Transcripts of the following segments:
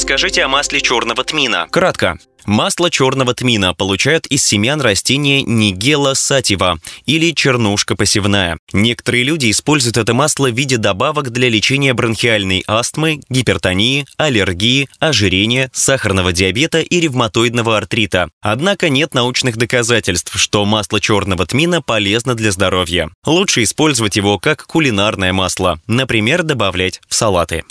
Расскажите о масле черного тмина. Кратко. Масло черного тмина получают из семян растения нигела сатива или чернушка посевная. Некоторые люди используют это масло в виде добавок для лечения бронхиальной астмы, гипертонии, аллергии, ожирения, сахарного диабета и ревматоидного артрита. Однако нет научных доказательств, что масло черного тмина полезно для здоровья. Лучше использовать его как кулинарное масло, например, добавлять в салаты.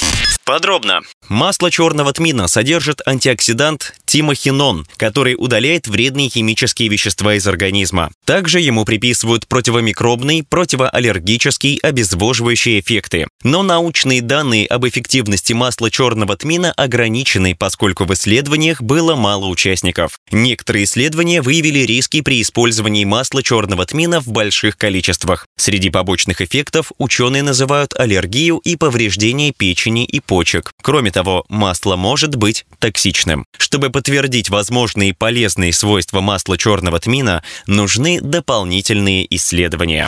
Подробно. Масло черного тмина содержит антиоксидант тимохинон, который удаляет вредные химические вещества из организма. Также ему приписывают противомикробный, противоаллергический, обезвоживающие эффекты. Но научные данные об эффективности масла черного тмина ограничены, поскольку в исследованиях было мало участников. Некоторые исследования выявили риски при использовании масла черного тмина в больших количествах. Среди побочных эффектов ученые называют аллергию и повреждение печени и почек. Кроме того, масло может быть токсичным. Чтобы подтвердить возможные полезные свойства масла черного тмина, нужны дополнительные исследования.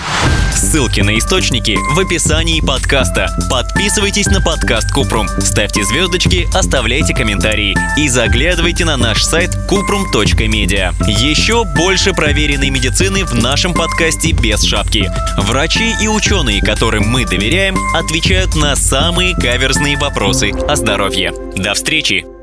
Ссылки на источники в описании подкаста. Подписывайтесь на подкаст Купрум, ставьте звездочки, оставляйте комментарии и заглядывайте на наш сайт kuprum.media. Еще больше проверенной медицины в нашем подкасте без шапки. Врачи и ученые, которым мы доверяем, отвечают на самые каверзные вопросы о здоровье. До встречи!